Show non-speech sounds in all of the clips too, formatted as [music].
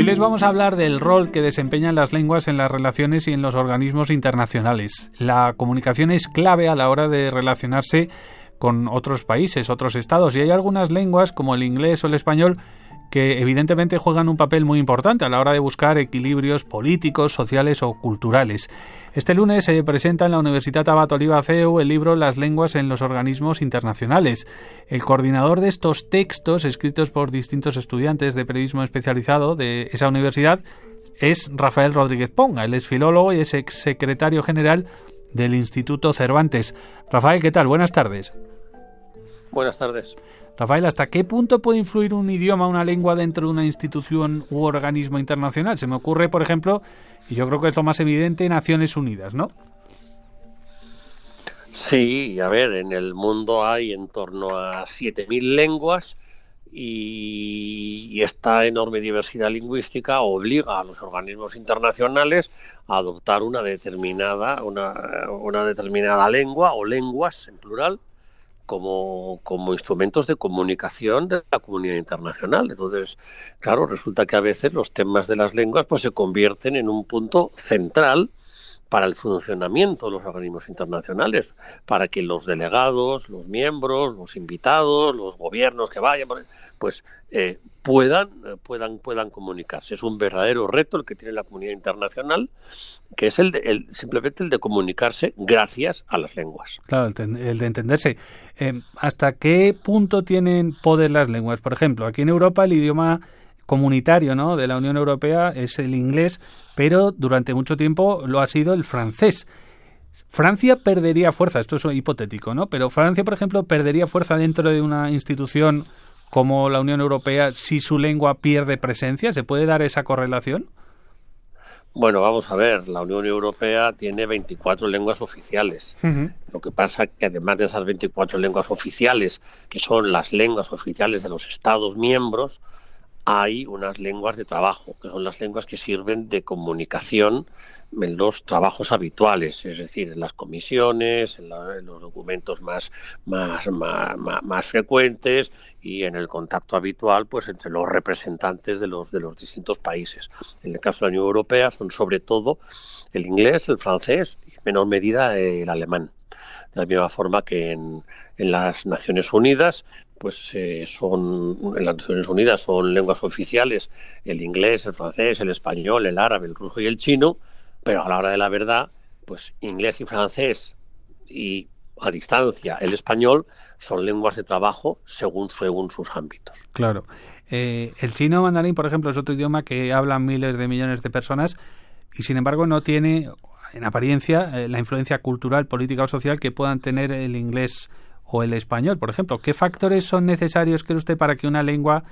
Hoy les vamos a hablar del rol que desempeñan las lenguas en las relaciones y en los organismos internacionales. La comunicación es clave a la hora de relacionarse con otros países, otros estados, y hay algunas lenguas como el inglés o el español que evidentemente juegan un papel muy importante a la hora de buscar equilibrios políticos, sociales o culturales. Este lunes se presenta en la Universidad Abat Oliva CEU el libro Las lenguas en los organismos internacionales. El coordinador de estos textos, escritos por distintos estudiantes de periodismo especializado de esa universidad, es Rafael Rodríguez Ponga. Él es filólogo y es exsecretario general del Instituto Cervantes. Rafael, ¿qué tal? Buenas tardes. Buenas tardes. Rafael, ¿hasta qué punto puede influir un idioma, una lengua dentro de una institución u organismo internacional? Se me ocurre, por ejemplo, y yo creo que es lo más evidente, Naciones Unidas, ¿no? Sí, a ver, en el mundo hay en torno a 7.000 lenguas y, esta enorme diversidad lingüística obliga a los organismos internacionales a adoptar una determinada, una, una determinada lengua o lenguas en plural como, como instrumentos de comunicación de la comunidad internacional. Entonces, claro, resulta que a veces los temas de las lenguas pues se convierten en un punto central para el funcionamiento de los organismos internacionales, para que los delegados, los miembros, los invitados, los gobiernos que vayan, pues eh, puedan, eh, puedan, puedan comunicarse. Es un verdadero reto el que tiene la comunidad internacional, que es el, de, simplemente el de comunicarse gracias a las lenguas. Claro, el, de entenderse. Eh, ¿Hasta qué punto tienen poder las lenguas? Por ejemplo, aquí en Europa el idioma comunitario ¿no? de la Unión Europea es el inglés, pero durante mucho tiempo lo ha sido el francés. Francia perdería fuerza, esto es hipotético, ¿no? Pero Francia, por ejemplo, perdería fuerza dentro de una institución como la Unión Europea si su lengua pierde presencia? ¿Se puede dar esa correlación? Bueno, vamos a ver, la Unión Europea tiene 24 lenguas oficiales. Lo que pasa es que además de esas 24 lenguas oficiales, que son las lenguas oficiales de los Estados miembros, hay unas lenguas de trabajo, que son las lenguas que sirven de comunicación en los trabajos habituales, es decir, en las comisiones, en, los documentos más, más, más, frecuentes y en el contacto habitual pues entre los representantes de los, de los distintos países. En el caso de la Unión Europea son sobre todo el inglés, el francés y en menor medida el alemán. De la misma forma que en, en las Naciones Unidas pues eh, son en las Naciones Unidas son lenguas oficiales el inglés, el francés, el español, el árabe, el ruso y el chino, pero a la hora de la verdad, pues inglés y francés y a distancia el español son lenguas de trabajo según según sus ámbitos. Claro. Eh, el chino mandarín, por ejemplo, es otro idioma que hablan miles de millones de personas y sin embargo no tiene en apariencia eh, la influencia cultural, política o social que puedan tener el inglés o el español, por ejemplo. ¿Qué factores son necesarios, cree usted, para que una lengua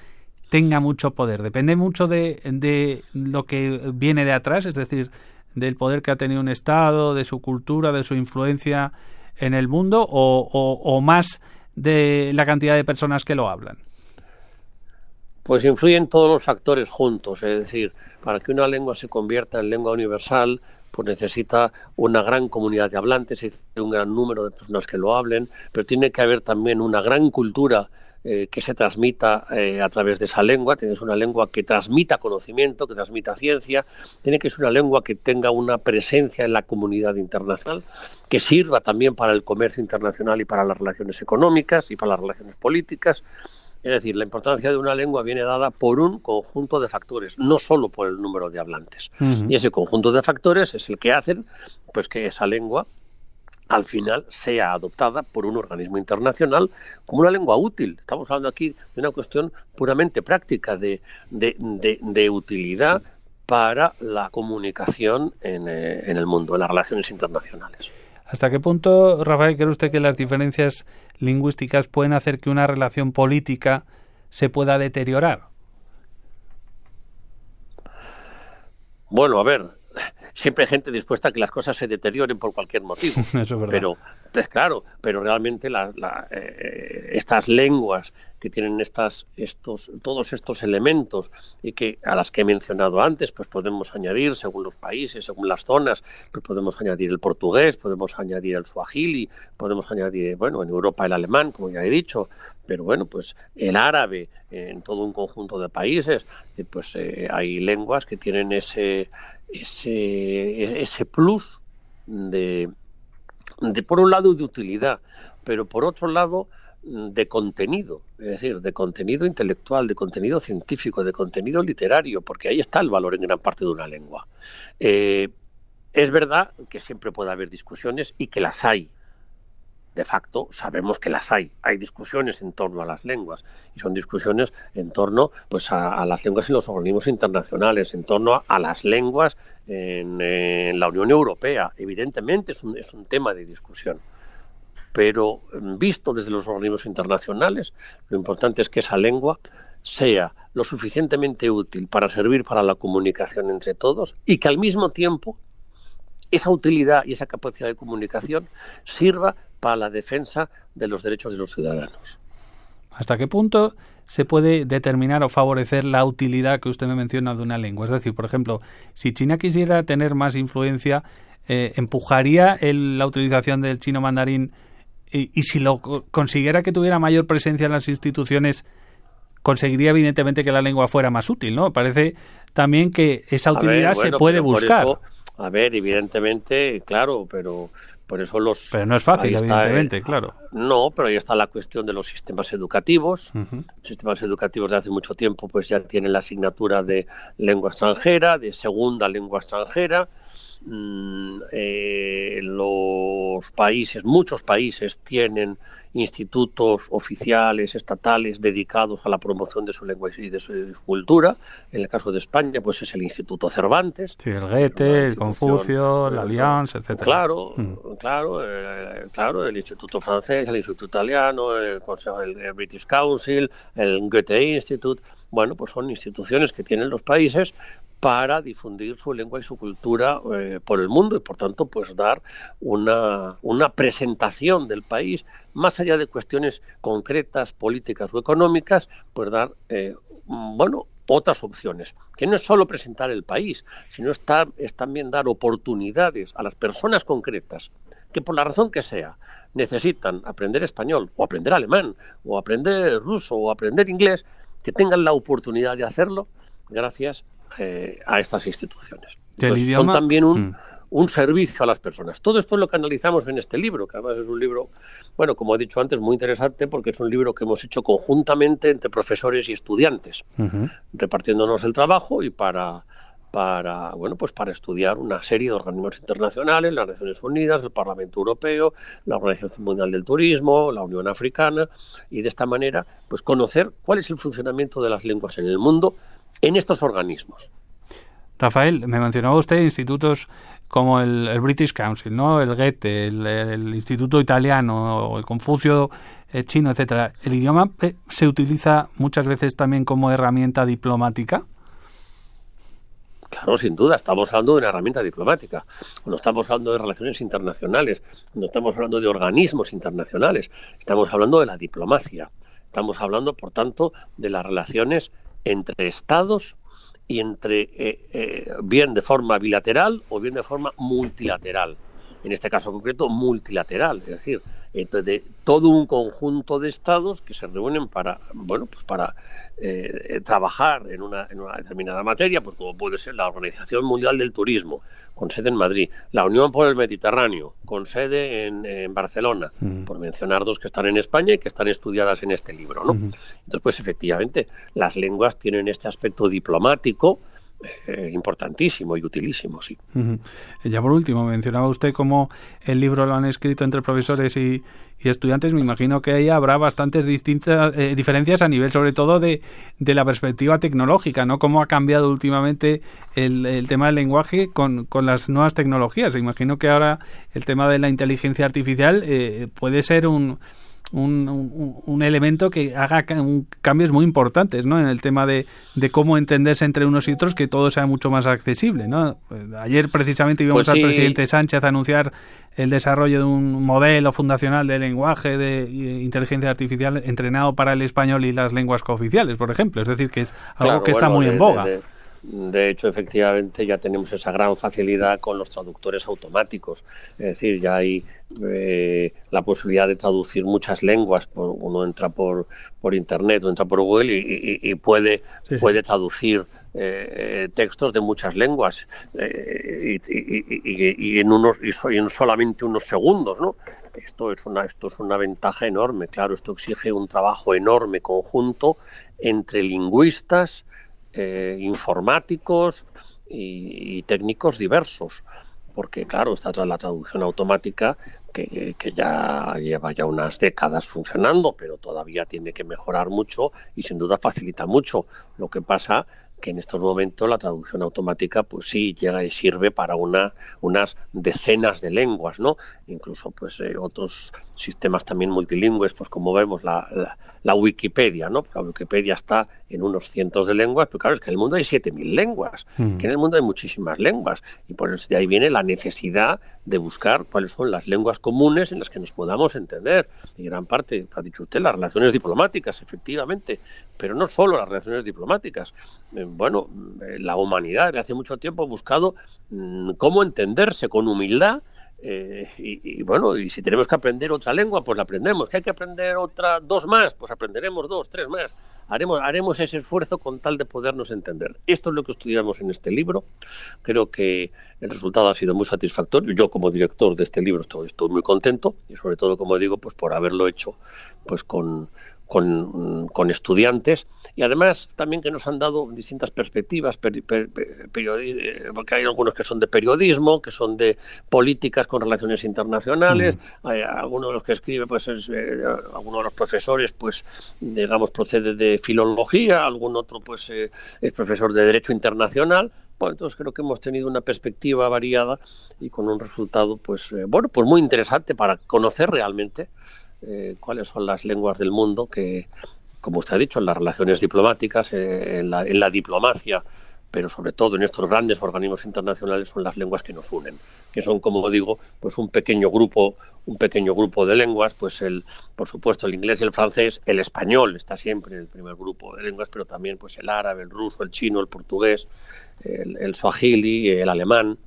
tenga mucho poder? ¿Depende mucho de, de lo que viene de atrás, es decir, del poder que ha tenido un Estado, de su cultura, de su influencia en el mundo, o, o más de la cantidad de personas que lo hablan? Pues influyen todos los factores juntos, es decir, para que una lengua se convierta en lengua universal, pues necesita una gran comunidad de hablantes, un gran número de personas que lo hablen, pero tiene que haber también una gran cultura eh, que se transmita eh, a través de esa lengua, tiene que ser una lengua que transmita conocimiento, que transmita ciencia, tiene que ser una lengua que tenga una presencia en la comunidad internacional, que sirva también para el comercio internacional y para las relaciones económicas y para las relaciones políticas. Es decir, la importancia de una lengua viene dada por un conjunto de factores, no solo por el número de hablantes. Y ese conjunto de factores es el que hacen pues que esa lengua al final sea adoptada por un organismo internacional como una lengua útil. Estamos hablando aquí de una cuestión puramente práctica, de, de, utilidad para la comunicación en, eh, en el mundo, en las relaciones internacionales. ¿Hasta qué punto, Rafael, cree usted que las diferencias lingüísticas pueden hacer que una relación política se pueda deteriorar? Bueno, a ver, siempre hay gente dispuesta a que las cosas se deterioren por cualquier motivo. [laughs] Eso es verdad. Pero, pues claro, pero realmente eh, estas lenguas que tienen estas, estos, todos estos elementos y que a las que he mencionado antes, pues podemos añadir, según los países, según las zonas, pues podemos añadir el portugués, podemos añadir el suajili, podemos añadir, bueno, en Europa el alemán, como ya he dicho, pero bueno, pues el árabe en todo un conjunto de países, eh, pues eh, hay lenguas que tienen ese, ese, ese plus de, de, por un lado, de utilidad, pero por otro lado, de contenido, es decir, de contenido intelectual, de contenido científico, de contenido literario, porque ahí está el valor en gran parte de una lengua. Eh, es verdad que siempre puede haber discusiones y que las hay. De facto, sabemos que las hay. Hay discusiones en torno a las lenguas y son discusiones en torno pues, a, las lenguas en los organismos internacionales, en torno a, las lenguas en, la Unión Europea. Evidentemente es un, es un tema de discusión pero visto desde los organismos internacionales, lo importante es que esa lengua sea lo suficientemente útil para servir para la comunicación entre todos y que al mismo tiempo esa utilidad y esa capacidad de comunicación sirva para la defensa de los derechos de los ciudadanos. ¿Hasta qué punto se puede determinar o favorecer la utilidad que usted me menciona de una lengua? Es decir, por ejemplo, si China quisiera tener más influencia, eh, ¿empujaría la utilización del chino mandarín y, si lo consiguiera que tuviera mayor presencia en las instituciones, conseguiría evidentemente que la lengua fuera más útil, ¿no? Parece también que esa utilidad se puede buscar. a ver, evidentemente, claro, pero por eso los... Pero no es fácil, evidentemente, claro. No, pero ahí está la cuestión de los sistemas educativos. Los sistemas educativos de hace mucho tiempo pues ya tienen la asignatura de lengua extranjera, de segunda lengua extranjera, Mm, eh, los países, muchos países tienen institutos oficiales, estatales, dedicados a la promoción de su lengua y de su cultura. En el caso de España, pues es el Instituto Cervantes. el Goethe, el Confucio, la Allianz, etc. Claro, mm. claro, eh, claro, el Instituto francés, el Instituto italiano, el, Consejo, el British Council, el Goethe Institute. Bueno, pues son instituciones que tienen los países para difundir su lengua y su cultura eh, por el mundo y por tanto pues dar una, una presentación del país más allá de cuestiones concretas políticas o económicas pues dar eh, bueno otras opciones que no es solo presentar el país sino estar, es también dar oportunidades a las personas concretas que por la razón que sea necesitan aprender español o aprender alemán o aprender ruso o aprender inglés que tengan la oportunidad de hacerlo gracias eh, a estas instituciones. son también un, mm. un, servicio a las personas. Todo esto es lo que analizamos en este libro, que además es un libro, bueno, como he dicho antes, muy interesante porque es un libro que hemos hecho conjuntamente entre profesores y estudiantes, repartiéndonos el trabajo y para para bueno pues para estudiar una serie de organismos internacionales, las Naciones Unidas, el Parlamento Europeo, la Organización Mundial del Turismo, la Unión Africana y de esta manera pues conocer cuál es el funcionamiento de las lenguas en el mundo en estos organismos. Rafael, me mencionaba usted institutos como el, British Council, ¿no? el Goethe, el, Instituto Italiano, el Confucio eh, chino, etcétera. ¿El idioma eh, se utiliza muchas veces también como herramienta diplomática? Claro, sin duda, estamos hablando de una herramienta diplomática. Cuando estamos hablando de relaciones internacionales, cuando estamos hablando de organismos internacionales, estamos hablando de la diplomacia. Estamos hablando, por tanto, de las relaciones entre estados y entre eh, eh, bien de forma bilateral o bien de forma multilateral. En este caso concreto, multilateral, es decir, de todo un conjunto de estados que se reúnen para, bueno, pues para eh, trabajar en una, en una determinada materia, pues como puede ser la Organización Mundial del Turismo, con sede en Madrid, la Unión por el Mediterráneo, con sede en, Barcelona, mm. por mencionar dos que están en España y que están estudiadas en este libro, ¿no? Entonces, pues efectivamente, las lenguas tienen este aspecto diplomático, eh, importantísimo y utilísimo, sí. Ya por último, mencionaba usted cómo el libro lo han escrito entre profesores y, estudiantes. Me imagino que ahí habrá bastantes distintas eh, diferencias a nivel, sobre todo, de, de, la perspectiva tecnológica, ¿no? Cómo ha cambiado últimamente el, tema del lenguaje con, con, las nuevas tecnologías. Imagino que ahora el tema de la inteligencia artificial eh, puede ser un un, un, elemento que haga cambios muy importantes ¿no? en el tema de, de, cómo entenderse entre unos y otros, que todo sea mucho más accesible. ¿no? Pues, ayer precisamente vimos pues al presidente Sánchez anunciar el desarrollo de un modelo fundacional de lenguaje de inteligencia artificial entrenado para el español y las lenguas cooficiales, por ejemplo. Es decir, que es algo que está muy en boga. De hecho, efectivamente, ya tenemos esa gran facilidad con los traductores automáticos. Es decir, ya hay eh, la posibilidad de traducir muchas lenguas. Uno entra por, por Internet o entra por Google y, puede, puede traducir eh, textos de muchas lenguas eh, y, en unos y en solamente unos segundos, ¿no? Esto es una esto es una ventaja enorme, claro. Esto exige un trabajo enorme conjunto entre lingüistas eh, informáticos y, técnicos diversos, porque claro, está la traducción automática que, que, ya lleva ya unas décadas funcionando, pero todavía tiene que mejorar mucho y sin duda facilita mucho. Lo que pasa que en estos momentos la traducción automática pues sí llega y sirve para una, unas decenas de lenguas, ¿no? Incluso pues eh, otros sistemas también multilingües, pues como vemos la, la, Wikipedia, ¿no? La Wikipedia está en unos cientos de lenguas, pero claro, es que en el mundo hay 7.000 lenguas, mm. que en el mundo hay muchísimas lenguas, y por eso de ahí viene la necesidad de buscar cuáles son las lenguas comunes en las que nos podamos entender. Y gran parte, ha dicho usted, las relaciones diplomáticas, efectivamente, pero no solo las relaciones diplomáticas. Eh, bueno, eh, la humanidad desde hace mucho tiempo ha buscado mm, cómo entenderse con humildad eh, y, bueno, y si tenemos que aprender otra lengua, pues la aprendemos. Que hay que aprender otra, dos más, pues aprenderemos dos, tres más. Haremos, haremos ese esfuerzo con tal de podernos entender. Esto es lo que estudiamos en este libro. Creo que el resultado ha sido muy satisfactorio. Yo como director de este libro estoy, estoy muy contento y sobre todo, como digo, pues por haberlo hecho pues con, con, estudiantes. Y además también que nos han dado distintas perspectivas, eh, porque hay algunos que son de periodismo, que son de políticas con relaciones internacionales, mm. hay algunos de los que escribe, pues es, eh, algunos de los profesores, pues digamos, procede de filología, algún otro pues eh, es profesor de Derecho Internacional, bueno, entonces creo que hemos tenido una perspectiva variada y con un resultado, pues, bueno, pues muy interesante para conocer realmente eh, cuáles son las lenguas del mundo que, como usted ha dicho, en las relaciones diplomáticas, eh, en, la, diplomacia, pero sobre todo en estos grandes organismos internacionales son las lenguas que nos unen, que son, como digo, pues un pequeño grupo, un pequeño grupo de lenguas, pues el, por supuesto, el inglés y el francés, el español está siempre en el primer grupo de lenguas, pero también pues el árabe, el ruso, el chino, el portugués, el, el swahili, el alemán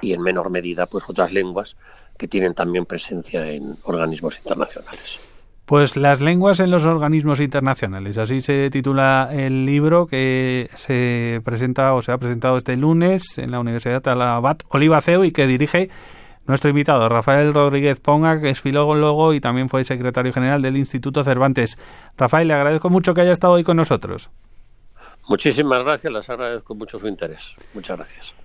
y en menor medida pues otras lenguas que tienen también presencia en organismos internacionales. Pues las lenguas en los organismos internacionales, así se titula el libro que se presenta o se ha presentado este lunes en la Universidad Talabat Olivaceo y que dirige nuestro invitado, Rafael Rodríguez Ponga, que es filólogo y también fue secretario general del Instituto Cervantes. Rafael, le agradezco mucho que haya estado hoy con nosotros. Muchísimas gracias, les agradezco mucho su interés. Muchas gracias.